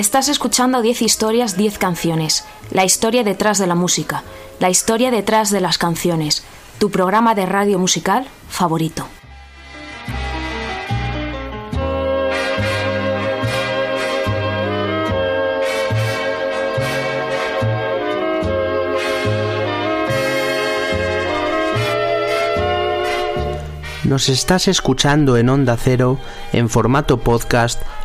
Estás escuchando 10 historias, 10 canciones. La historia detrás de la música. La historia detrás de las canciones. Tu programa de radio musical favorito. Nos estás escuchando en Onda Cero en formato podcast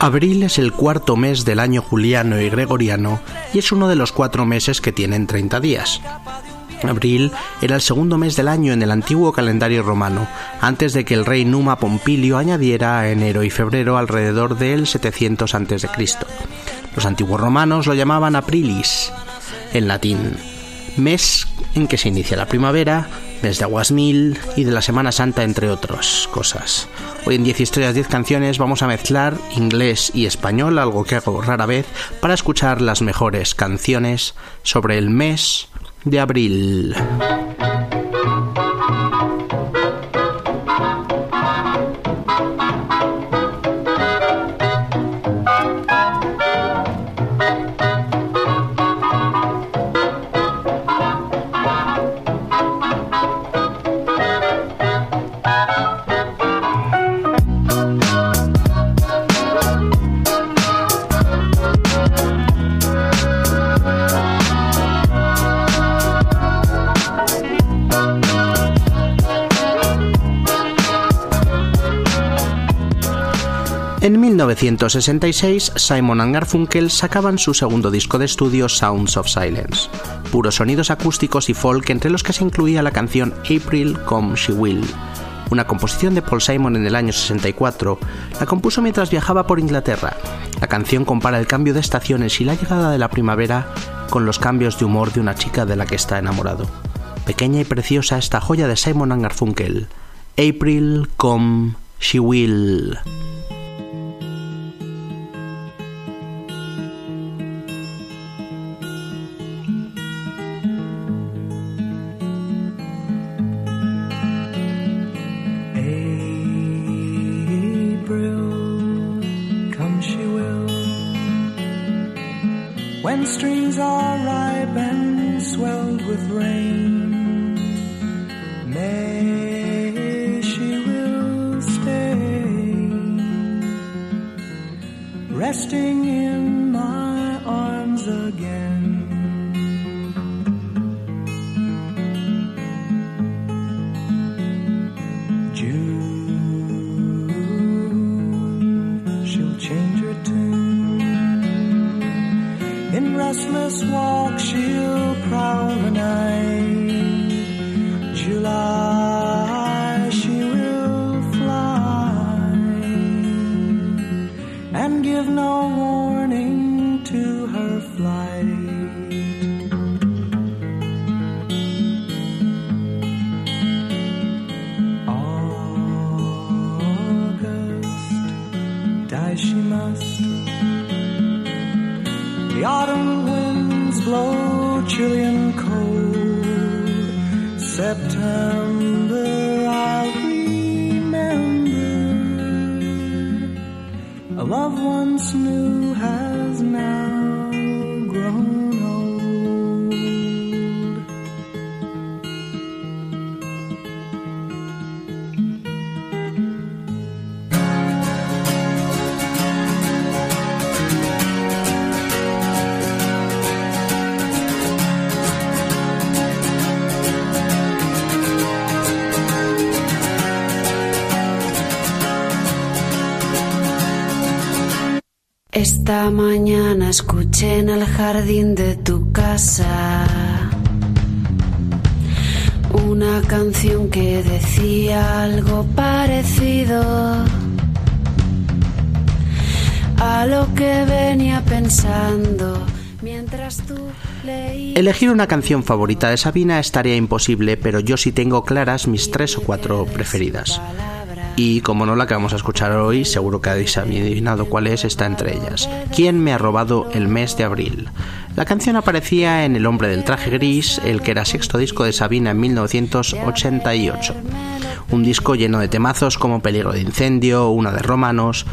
Abril es el cuarto mes del año juliano y gregoriano y es uno de los cuatro meses que tienen 30 días. Abril era el segundo mes del año en el antiguo calendario romano, antes de que el rey Numa Pompilio añadiera a enero y febrero alrededor del 700 a.C. Los antiguos romanos lo llamaban aprilis, en latín, mes en que se inicia la primavera, mes de aguasmil y de la Semana Santa, entre otras cosas. Hoy en 10 historias, 10 canciones vamos a mezclar inglés y español, algo que hago rara vez, para escuchar las mejores canciones sobre el mes de abril. 1966, Simon Garfunkel sacaban su segundo disco de estudio Sounds of Silence, puros sonidos acústicos y folk entre los que se incluía la canción April Come She Will. Una composición de Paul Simon en el año 64, la compuso mientras viajaba por Inglaterra. La canción compara el cambio de estaciones y la llegada de la primavera con los cambios de humor de una chica de la que está enamorado. Pequeña y preciosa esta joya de Simon Garfunkel, April Come She Will. When streams are ripe and swelled with rain, May she will stay, resting in my arms again. Esta mañana escuché en el jardín de tu casa una canción que decía algo parecido a lo que venía pensando mientras tú leías. Elegir una canción favorita de Sabina estaría imposible, pero yo sí tengo claras mis tres o cuatro preferidas. Y como no la que vamos a escuchar hoy, seguro que habéis adivinado cuál es, está entre ellas. ¿Quién me ha robado el mes de abril? La canción aparecía en El hombre del traje gris, el que era sexto disco de Sabina en 1988. Un disco lleno de temazos como Peligro de incendio, Una de Romanos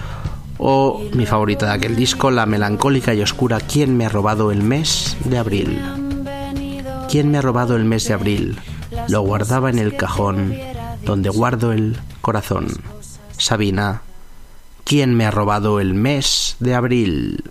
o mi favorita de aquel disco, la melancólica y oscura ¿Quién me ha robado el mes de abril? ¿Quién me ha robado el mes de abril? Lo guardaba en el cajón, donde guardo el corazón. Sabina, ¿quién me ha robado el mes de abril?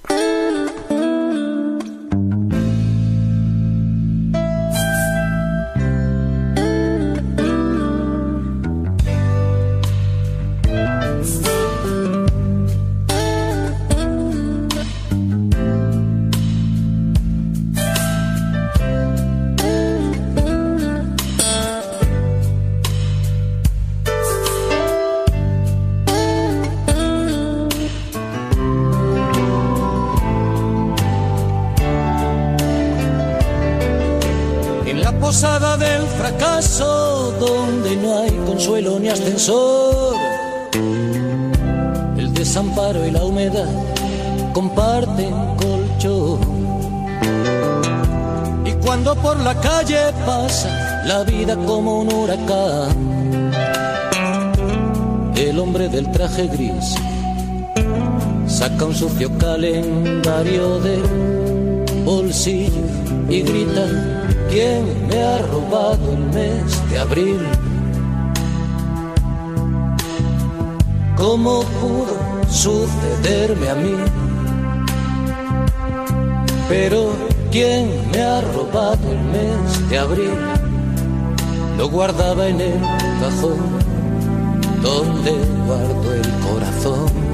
Saca un sucio calendario del bolsillo y grita, ¿quién me ha robado el mes de abril? ¿Cómo pudo sucederme a mí? Pero ¿quién me ha robado el mes de abril? Lo guardaba en el cajón donde guardo el corazón.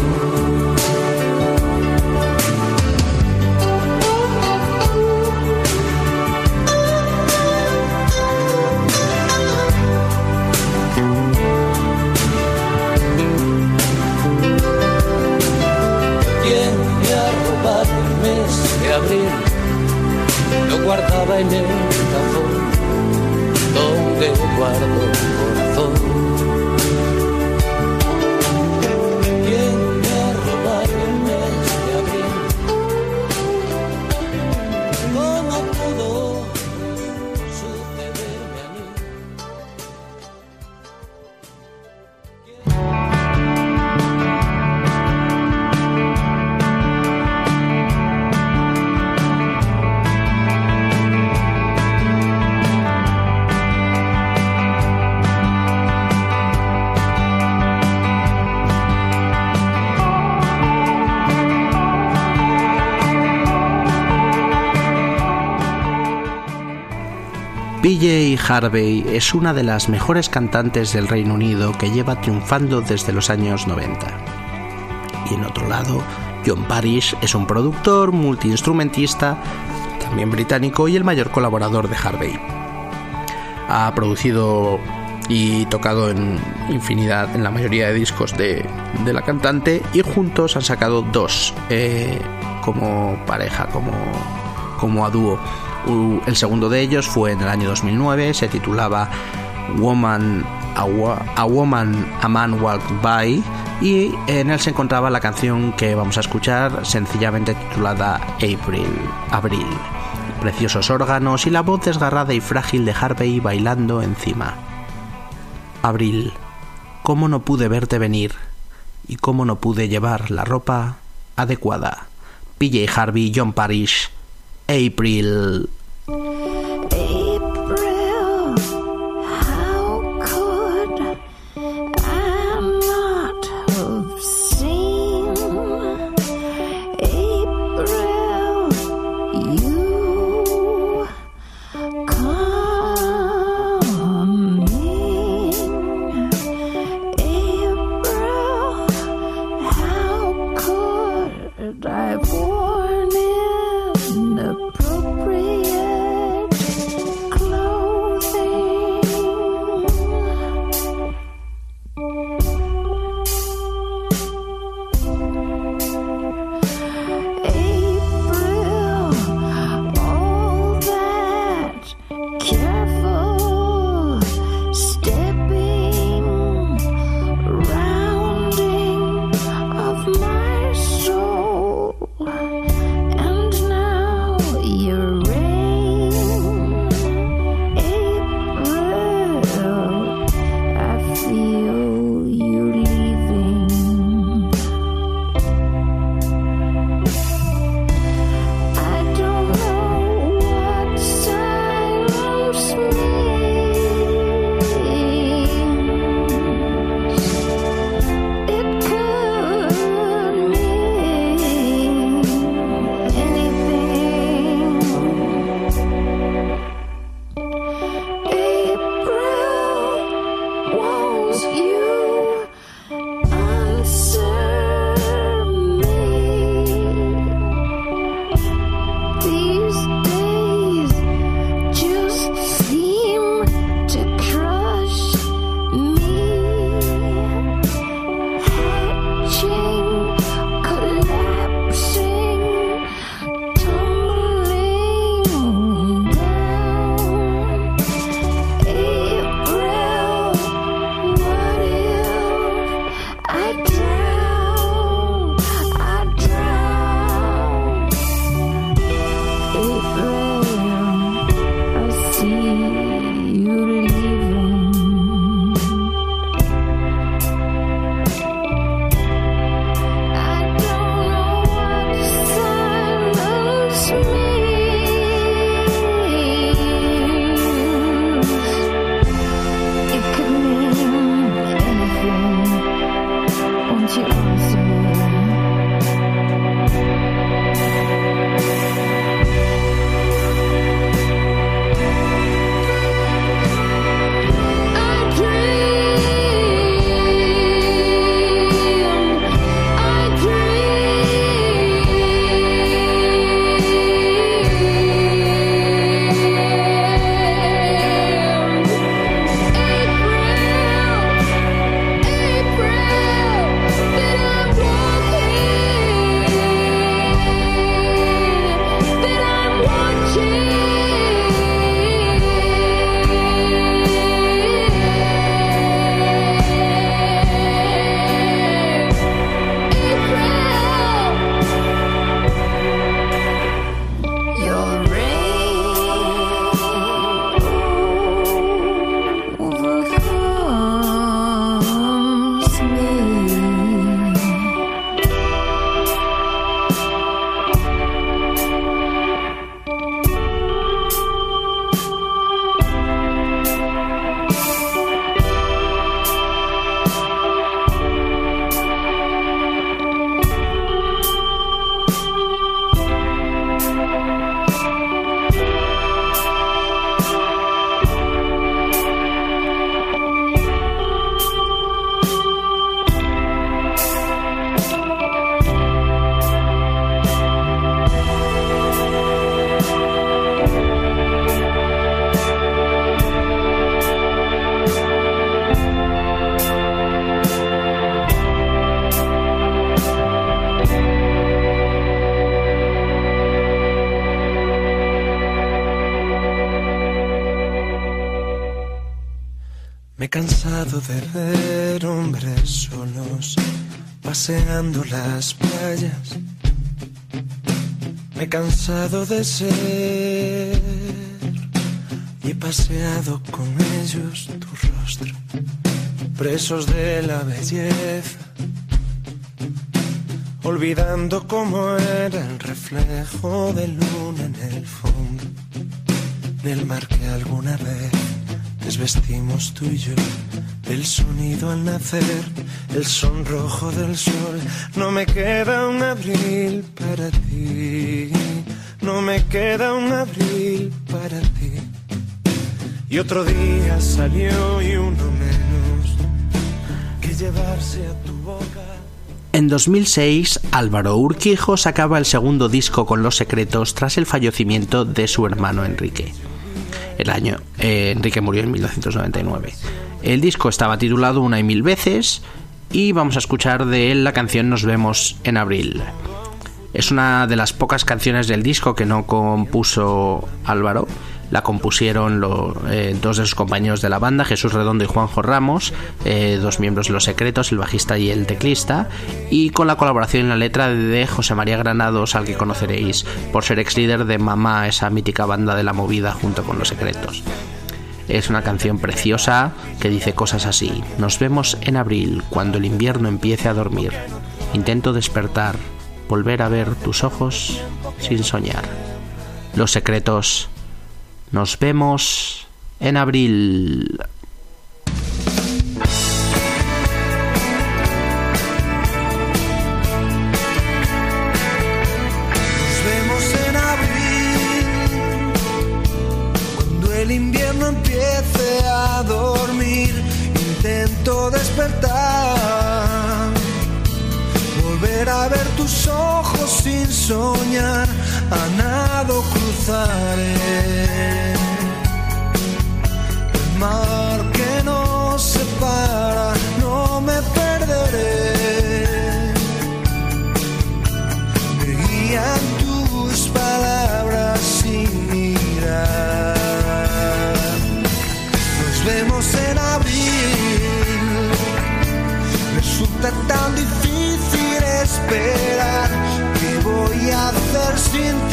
Lo guardaba en el cajón donde guardo Harvey es una de las mejores cantantes del Reino Unido que lleva triunfando desde los años 90. Y en otro lado, John Parrish es un productor, multiinstrumentista, también británico y el mayor colaborador de Harvey. Ha producido y tocado en infinidad, en la mayoría de discos de, de la cantante y juntos han sacado dos eh, como pareja, como, como a dúo. El segundo de ellos fue en el año 2009, se titulaba Woman, a, Woman, a Man Walked By y en él se encontraba la canción que vamos a escuchar, sencillamente titulada April, Abril. Preciosos órganos y la voz desgarrada y frágil de Harvey bailando encima. Abril, cómo no pude verte venir y cómo no pude llevar la ropa adecuada. PJ Harvey, John Parrish. April, las playas. Me he cansado de ser y he paseado con ellos tu rostro, presos de la belleza, olvidando cómo era el reflejo de luna en el fondo del mar que alguna vez desvestimos tú y yo. El sonido al nacer, el sonrojo del sol. No me queda un abril para ti. No me queda un abril para ti. Y otro día salió y uno menos que llevarse a tu boca. En 2006, Álvaro Urquijo sacaba el segundo disco con Los Secretos tras el fallecimiento de su hermano Enrique. El año eh, Enrique murió en 1999. El disco estaba titulado Una y mil veces y vamos a escuchar de él la canción Nos vemos en abril. Es una de las pocas canciones del disco que no compuso Álvaro. La compusieron eh, dos de sus compañeros de la banda, Jesús Redondo y Juanjo Ramos, eh, dos miembros de Los Secretos, el bajista y el teclista, y con la colaboración en la letra de José María Granados, al que conoceréis por ser ex líder de Mamá, esa mítica banda de la movida junto con Los Secretos. Es una canción preciosa que dice cosas así. Nos vemos en abril, cuando el invierno empiece a dormir. Intento despertar, volver a ver tus ojos sin soñar. Los secretos. Nos vemos en abril. Soñar. A nado cruzaré hacer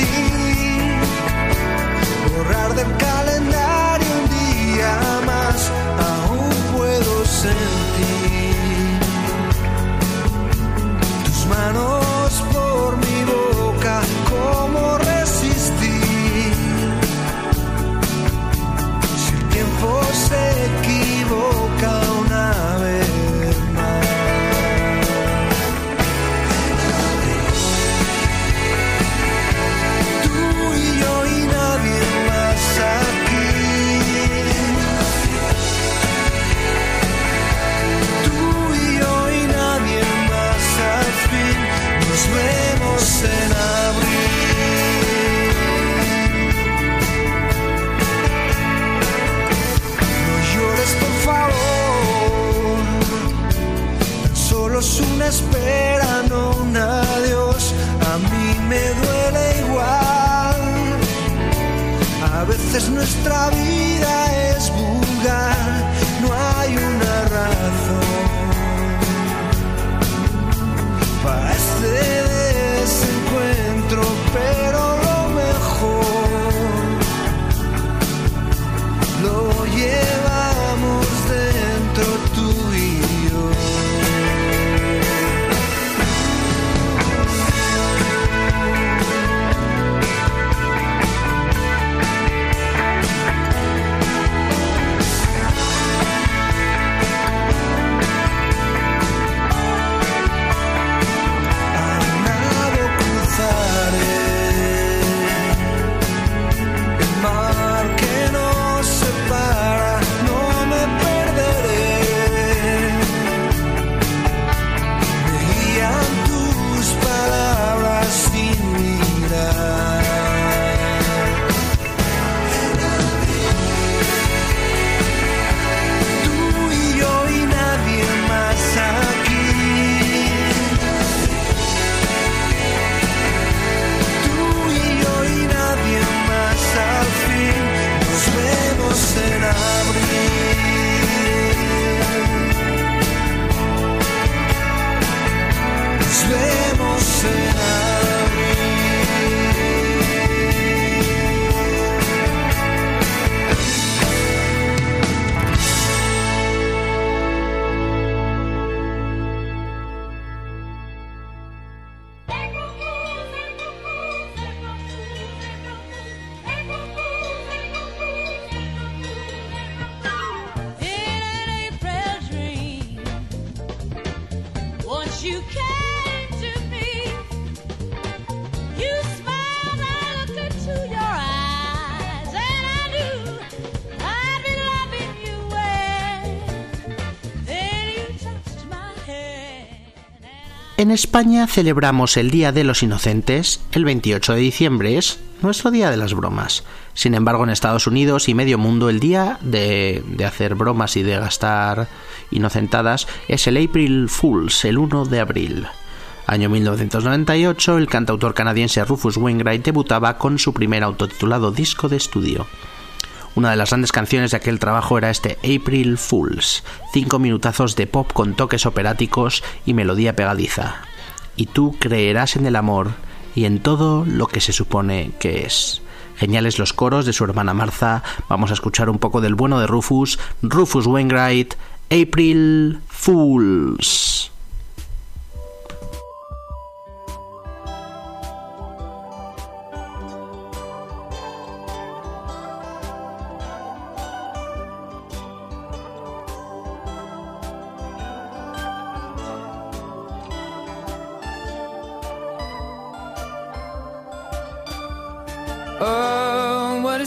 En España celebramos el Día de los Inocentes, el 28 de diciembre es nuestro Día de las Bromas. Sin embargo, en Estados Unidos y medio mundo el día de, hacer bromas y de gastar inocentadas es el April Fools, el 1 de abril. Año 1998, el cantautor canadiense Rufus Wainwright debutaba con su primer autotitulado disco de estudio. Una de las grandes canciones de aquel trabajo era este April Fools, cinco minutazos de pop con toques operáticos y melodía pegadiza. Y tú creerás en el amor y en todo lo que se supone que es. Geniales los coros de su hermana Martha. Vamos a escuchar un poco del bueno de Rufus, Rufus Wainwright, April Fools.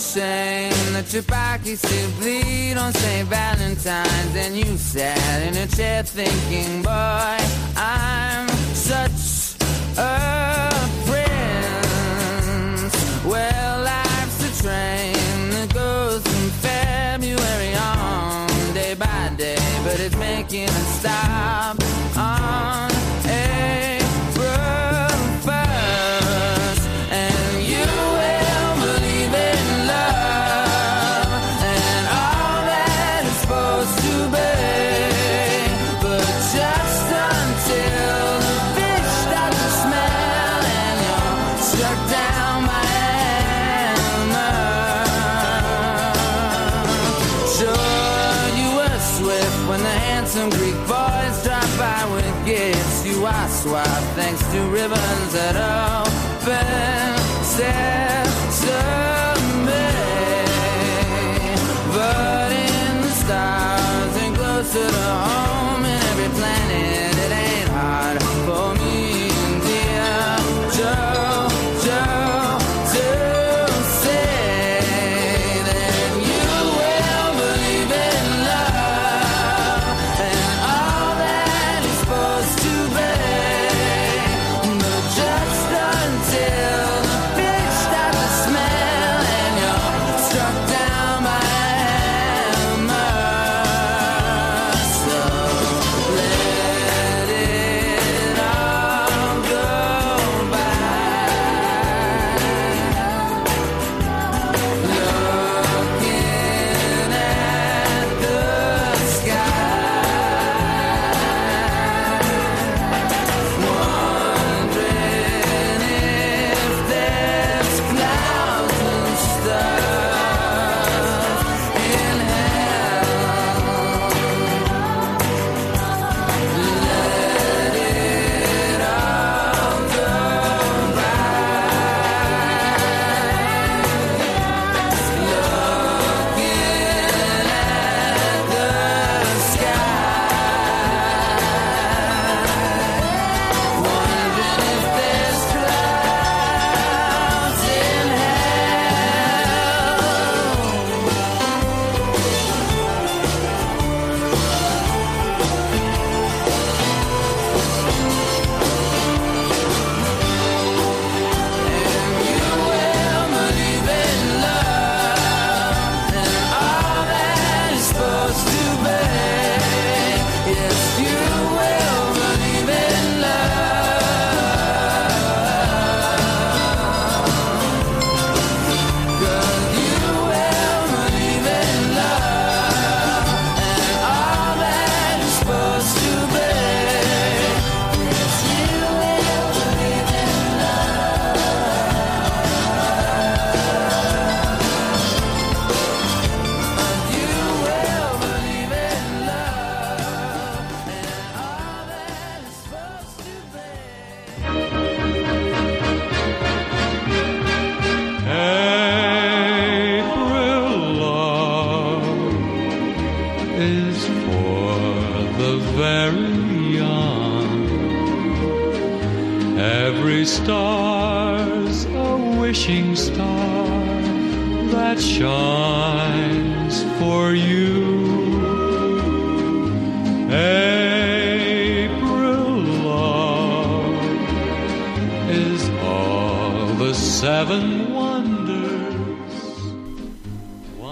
Shame that your pockets still bleed on St. Valentine's and you sat in a chair thinking, boy, I'm such a prince. Well, life's a train that goes from February on day by day, but it's making a stop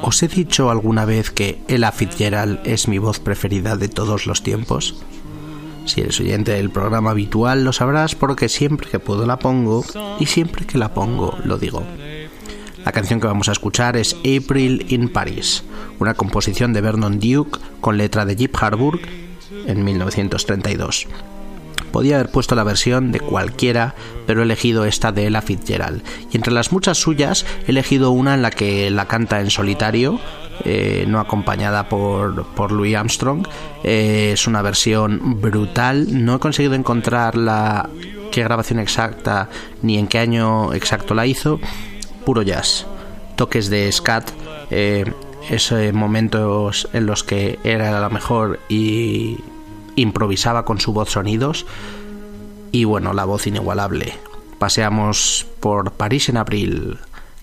¿Os he dicho alguna vez que Ella Fitzgerald es mi voz preferida de todos los tiempos? Si eres oyente del programa habitual lo sabrás porque siempre que puedo la pongo y siempre que la pongo lo digo. La canción que vamos a escuchar es April in Paris, una composición de Vernon Duke con letra de Jeep Harburg en 1932. Podía haber puesto la versión de cualquiera, pero he elegido esta de Ella Fitzgerald. Y entre las muchas suyas he elegido una en la que la canta en solitario, eh, no acompañada por, por Louis Armstrong. Eh, es una versión brutal. No he conseguido encontrar la qué grabación exacta ni en qué año exacto la hizo. Puro jazz, toques de scat. Eh, esos momentos en los que era la mejor y improvisaba con su voz sonidos y bueno, la voz inigualable. Paseamos por París en abril.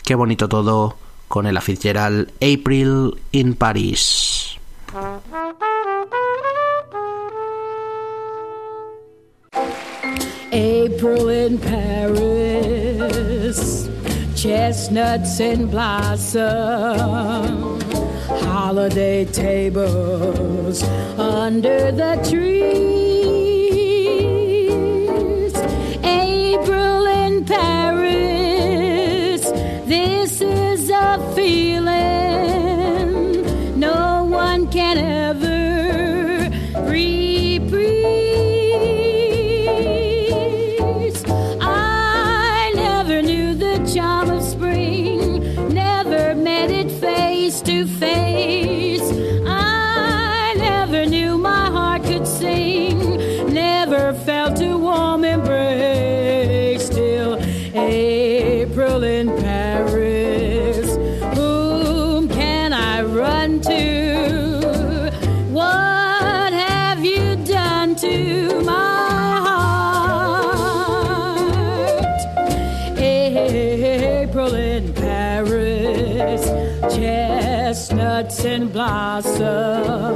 Qué bonito todo con el Fitzgerald April in Paris. April in Paris, chestnuts in blossom, holiday tables under the trees. April in Paris, this is a feeling in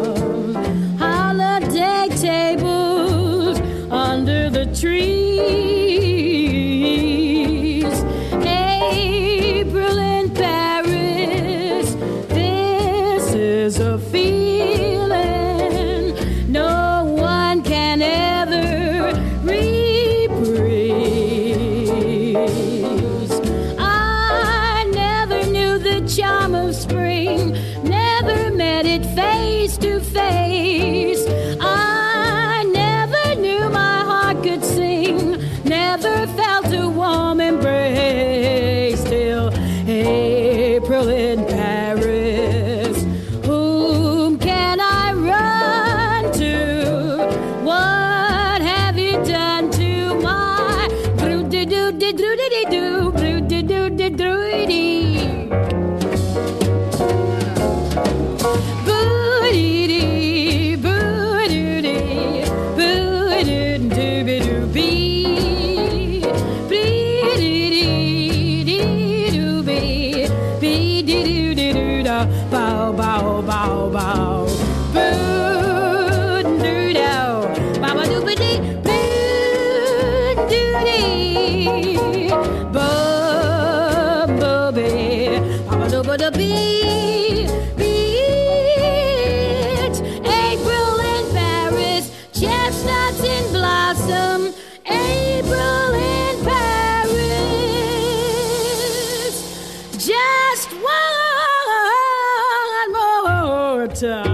better.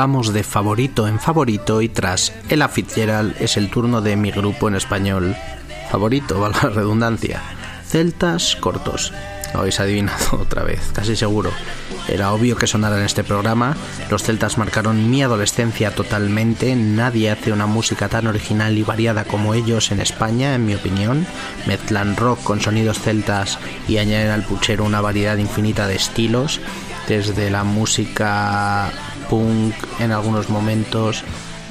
Vamos de favorito en favorito y tras Ella Fitzgerald es el turno de mi grupo en español favorito, valga la redundancia. Celtas cortos. Lo habéis adivinado otra vez, casi seguro. Era obvio que sonara en este programa. Los celtas marcaron mi adolescencia totalmente. Nadie hace una música tan original y variada como ellos en España, en mi opinión. Mezclan rock con sonidos celtas y añaden al puchero una variedad infinita de estilos, desde la música punk en algunos momentos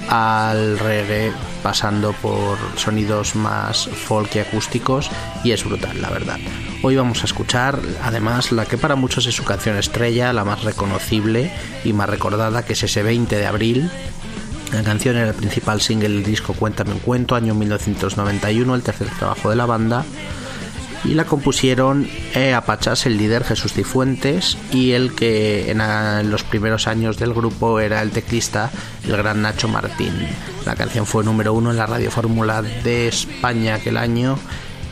al reggae pasando por sonidos más folk y acústicos y es brutal la verdad. Hoy vamos a escuchar además la que para muchos es su canción estrella, la más reconocible y más recordada que es ese 20 de abril. La canción era el principal single del disco Cuéntame un cuento, año 1991, el tercer trabajo de la banda y la compusieron eh, Apachas, el líder Jesús Cifuentes y el que en los primeros años del grupo era el teclista el gran Nacho Martín. La canción fue número uno en la radio fórmula de España aquel año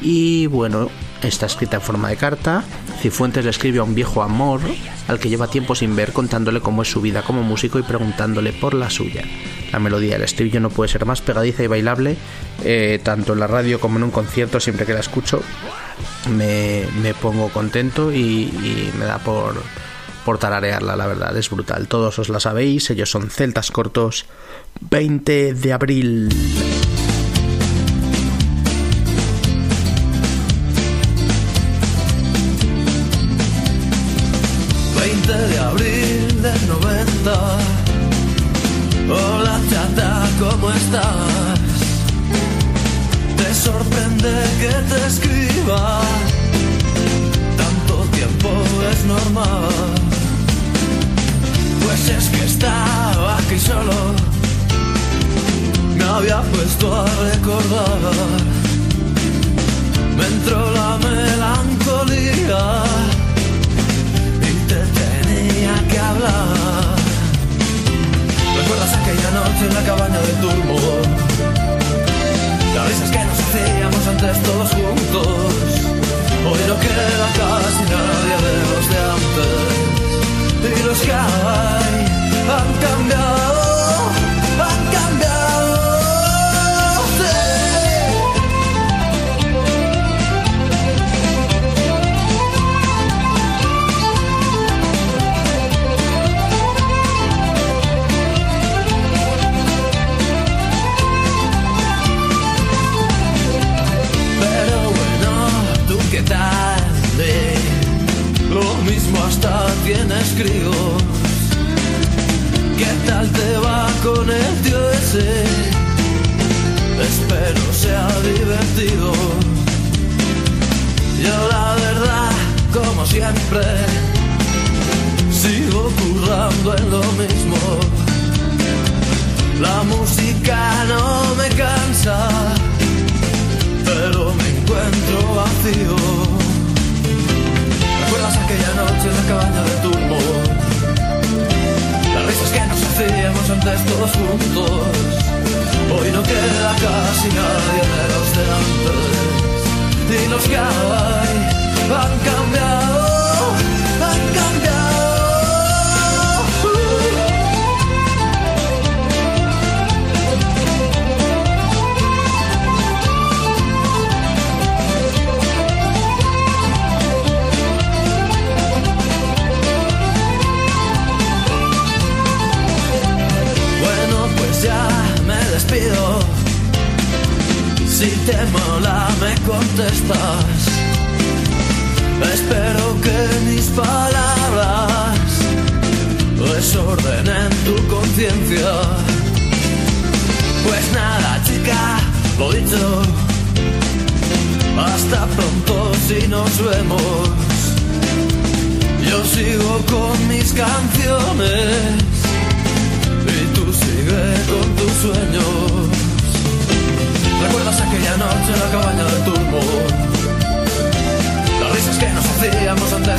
y bueno, está escrita en forma de carta. Cifuentes le escribe a un viejo amor al que lleva tiempo sin ver contándole cómo es su vida como músico y preguntándole por la suya. La melodía del estribillo no puede ser más pegadiza y bailable, eh, tanto en la radio como en un concierto, siempre que la escucho me, pongo contento y, y me da por, por tararearla, la verdad, es brutal. Todos os la sabéis, ellos son Celtas Cortos, 20 de abril.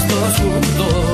Todos juntos.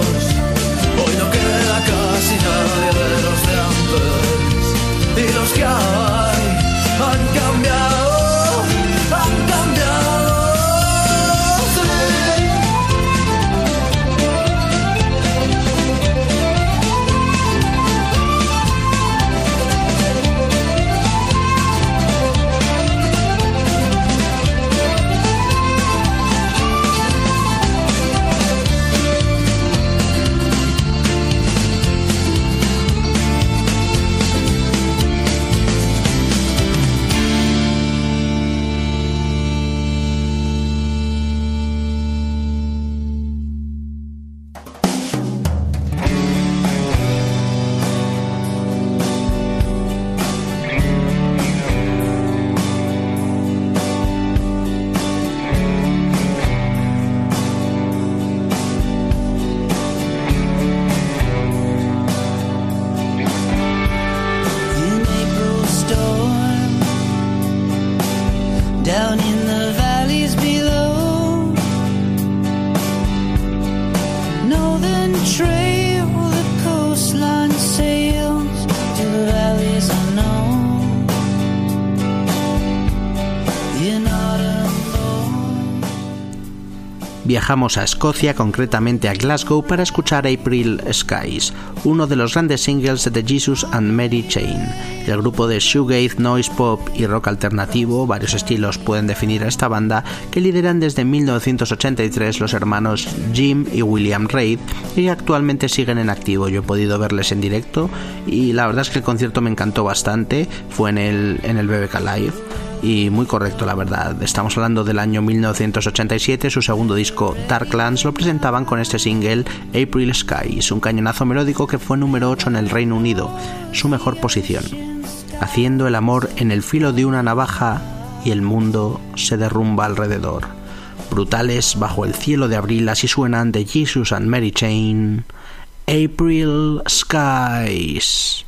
Viajamos a Escocia, concretamente a Glasgow, para escuchar April Skies, uno de los grandes singles de Jesus and Mary Chain. El grupo de shoegaze, noise pop y rock alternativo, varios estilos pueden definir a esta banda, que lideran desde 1983 los hermanos Jim y William Reid y actualmente siguen en activo. Yo he podido verles en directo y la verdad es que el concierto me encantó bastante, fue en el, en el BBK Live y muy correcto la verdad. Estamos hablando del año 1987, su segundo disco Darklands lo presentaban con este single April Skies, un cañonazo melódico que fue número 8 en el Reino Unido, su mejor posición. Haciendo el amor en el filo de una navaja y el mundo se derrumba alrededor. Brutales bajo el cielo de abril así suenan de Jesus and Mary Chain. April Skies.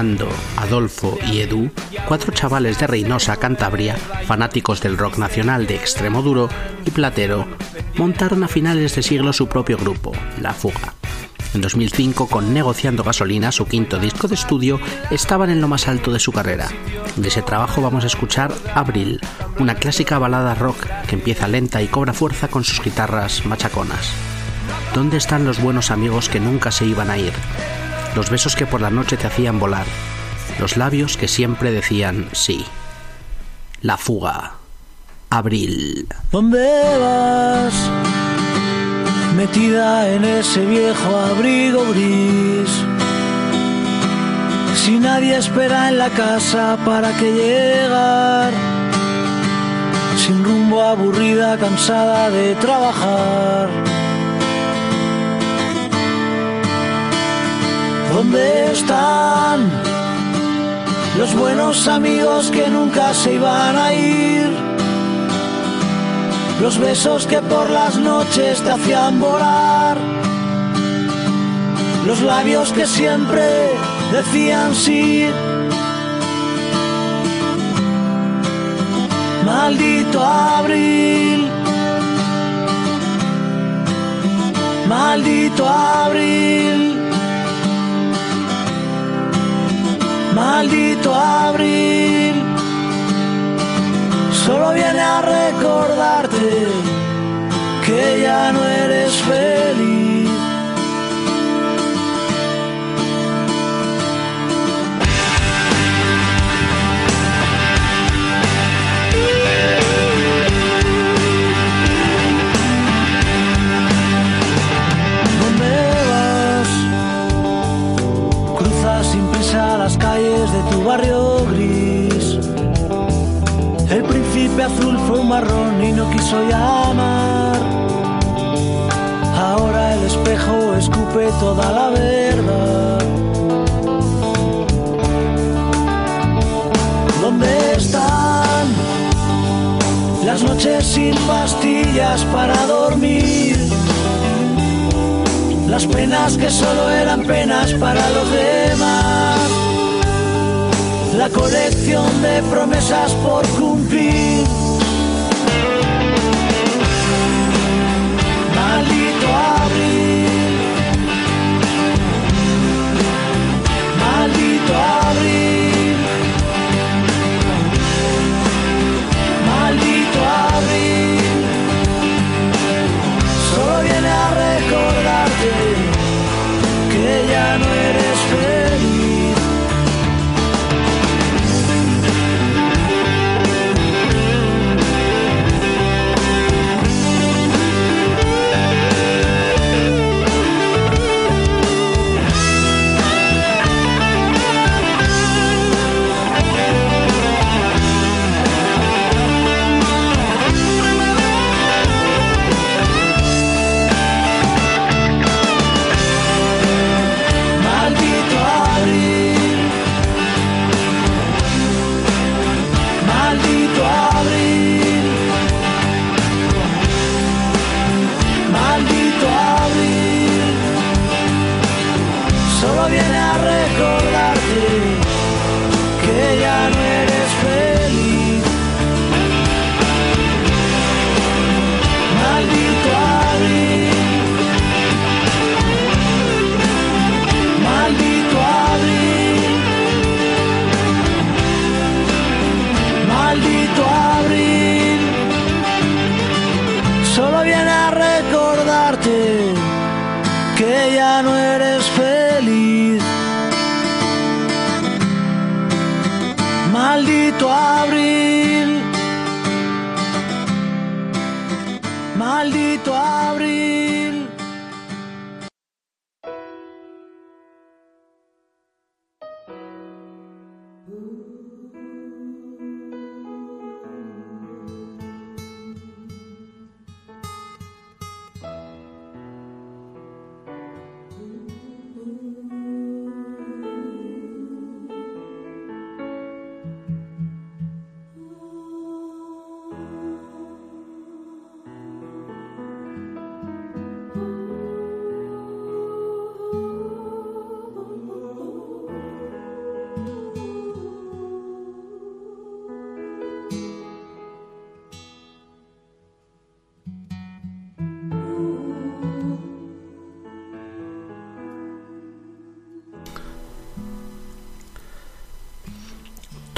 Nando, Adolfo y Edu, cuatro chavales de Reynosa, Cantabria, fanáticos del rock nacional de extremo duro y platero, montaron a finales de siglo su propio grupo, La Fuga. En 2005, con Negociando Gasolina, su quinto disco de estudio, estaban en lo más alto de su carrera. De ese trabajo vamos a escuchar Abril, una clásica balada rock que empieza lenta y cobra fuerza con sus guitarras machaconas. ¿Dónde están los buenos amigos que nunca se iban a ir? Los besos que por la noche te hacían volar. Los labios que siempre decían sí. La fuga. Abril. ¿Dónde vas? Metida en ese viejo abrigo gris. Si nadie espera en la casa para que llegar. Sin rumbo, aburrida, cansada de trabajar. ¿Dónde están los buenos amigos que nunca se iban a ir? Los besos que por las noches te hacían volar. Los labios que siempre decían sí. Maldito abril. Maldito abril. Maldito abril. Solo viene a recordarte que ya no eres feliz. Barrio gris. El príncipe azul fue un marrón y no quiso llamar. Ahora el espejo escupe toda la verdad. ¿Dónde están las noches sin pastillas para dormir? Las penas que solo eran penas para los demás. La colección de promesas por cumplir.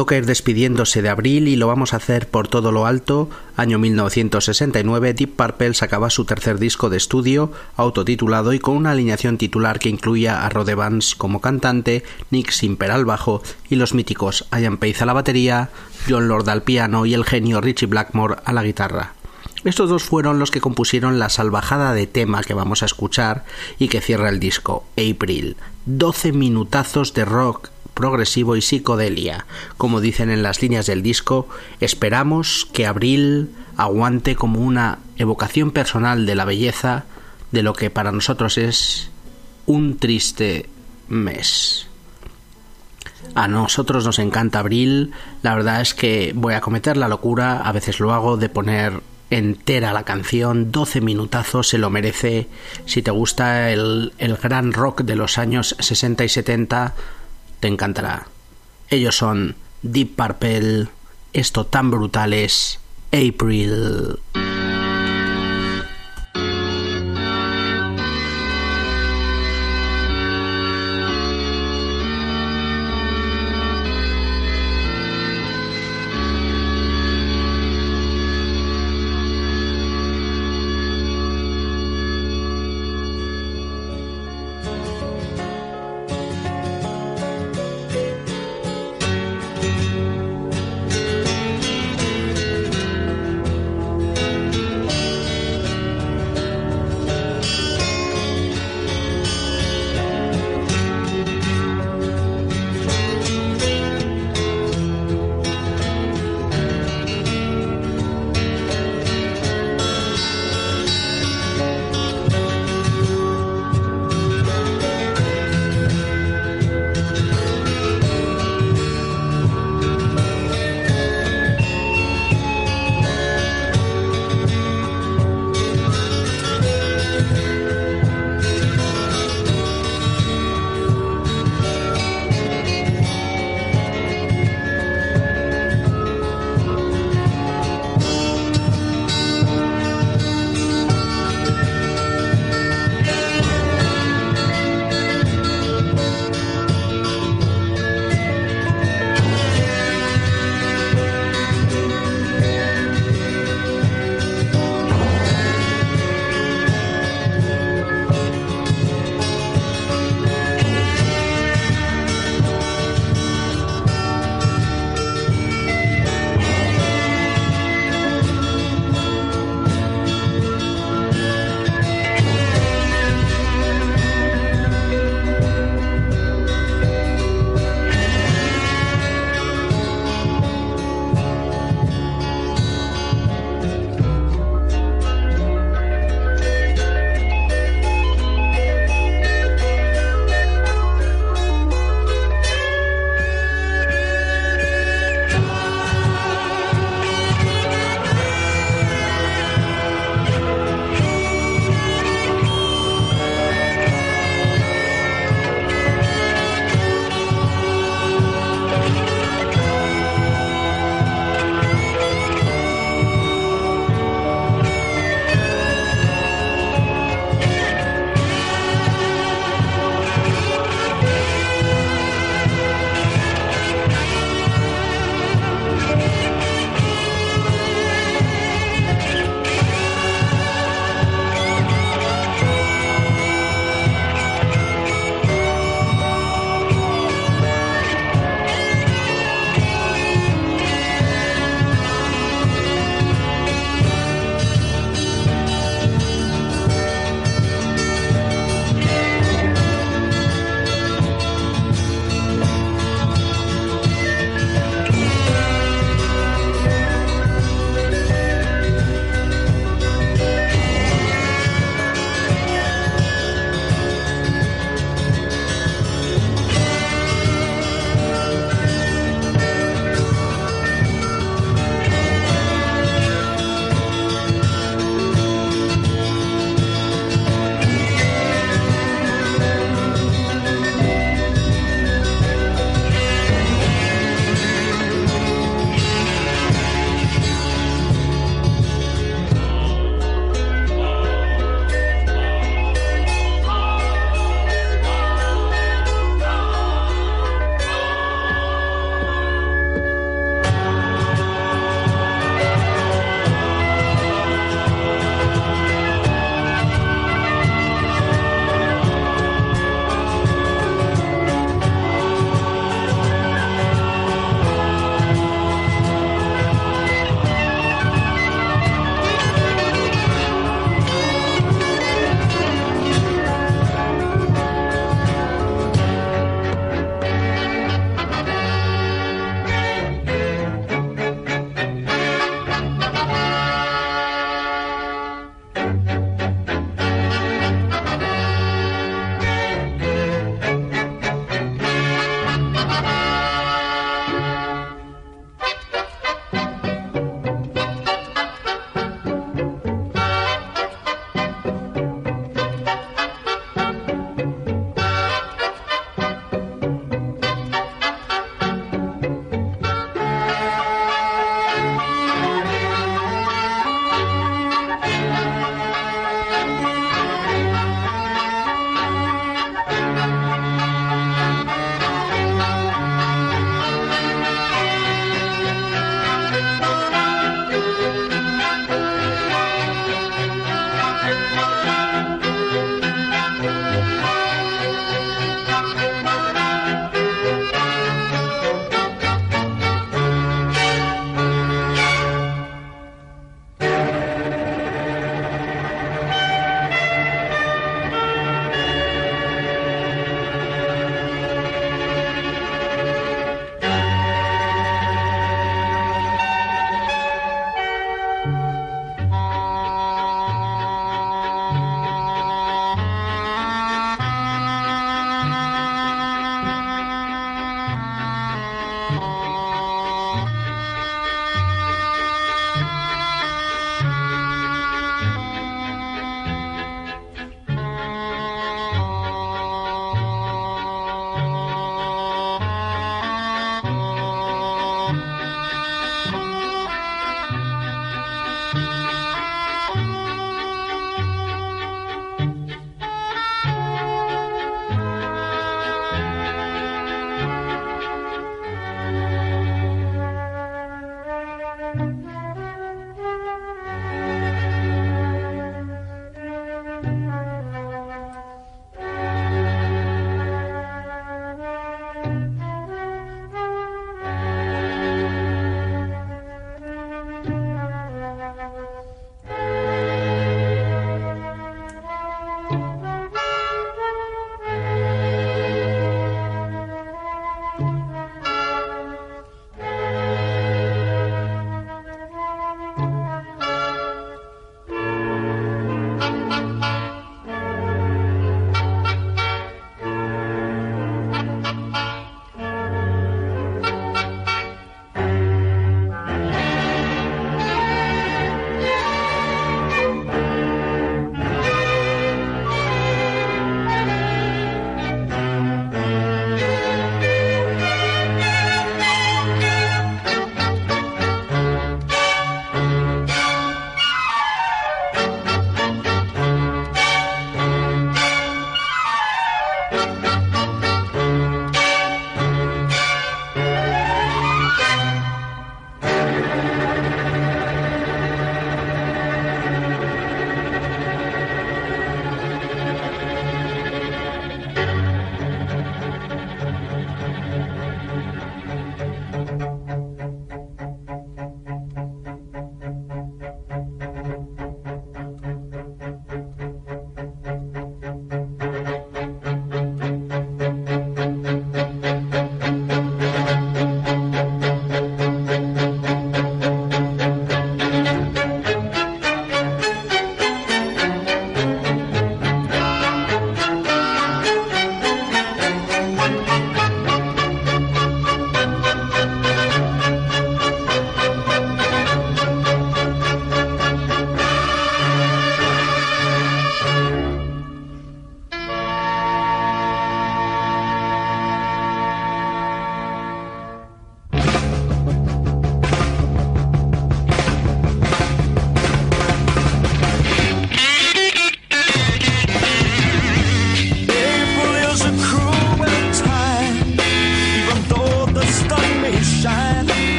Toca ir despidiéndose de abril y lo vamos a hacer por todo lo alto. Año 1969, Deep Purple sacaba su tercer disco de estudio, autotitulado y con una alineación titular que incluía a Rod Evans como cantante, Nick Simper al bajo y los míticos Ian Pace a la batería, John Lord al piano y el genio Richie Blackmore a la guitarra. Estos dos fueron los que compusieron la salvajada de tema que vamos a escuchar y que cierra el disco, April. 12 minutazos de rock progresivo y psicodelia. Como dicen en las líneas del disco, esperamos que Abril aguante como una evocación personal de la belleza de lo que para nosotros es un triste mes. A nosotros nos encanta Abril, la verdad es que voy a cometer la locura, a veces lo hago, de poner entera la canción, 12 minutazos, se lo merece. Si te gusta el, el gran rock de los años 60 y 70, te encantará. Ellos son Deep Purple, esto tan brutal es April.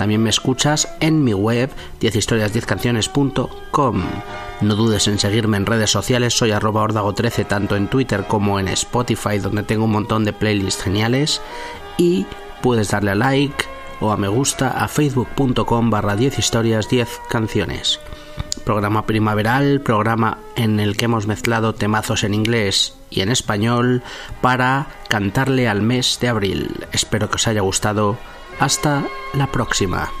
También me escuchas en mi web 10historias10canciones.com. No dudes en seguirme en redes sociales, soy arroba ordago13 tanto en Twitter como en Spotify donde tengo un montón de playlists geniales y puedes darle a like o a me gusta a facebook.com barra 10 historias 10 canciones. Programa primaveral, programa en el que hemos mezclado temazos en inglés y en español para cantarle al mes de abril. Espero que os haya gustado. Hasta la próxima.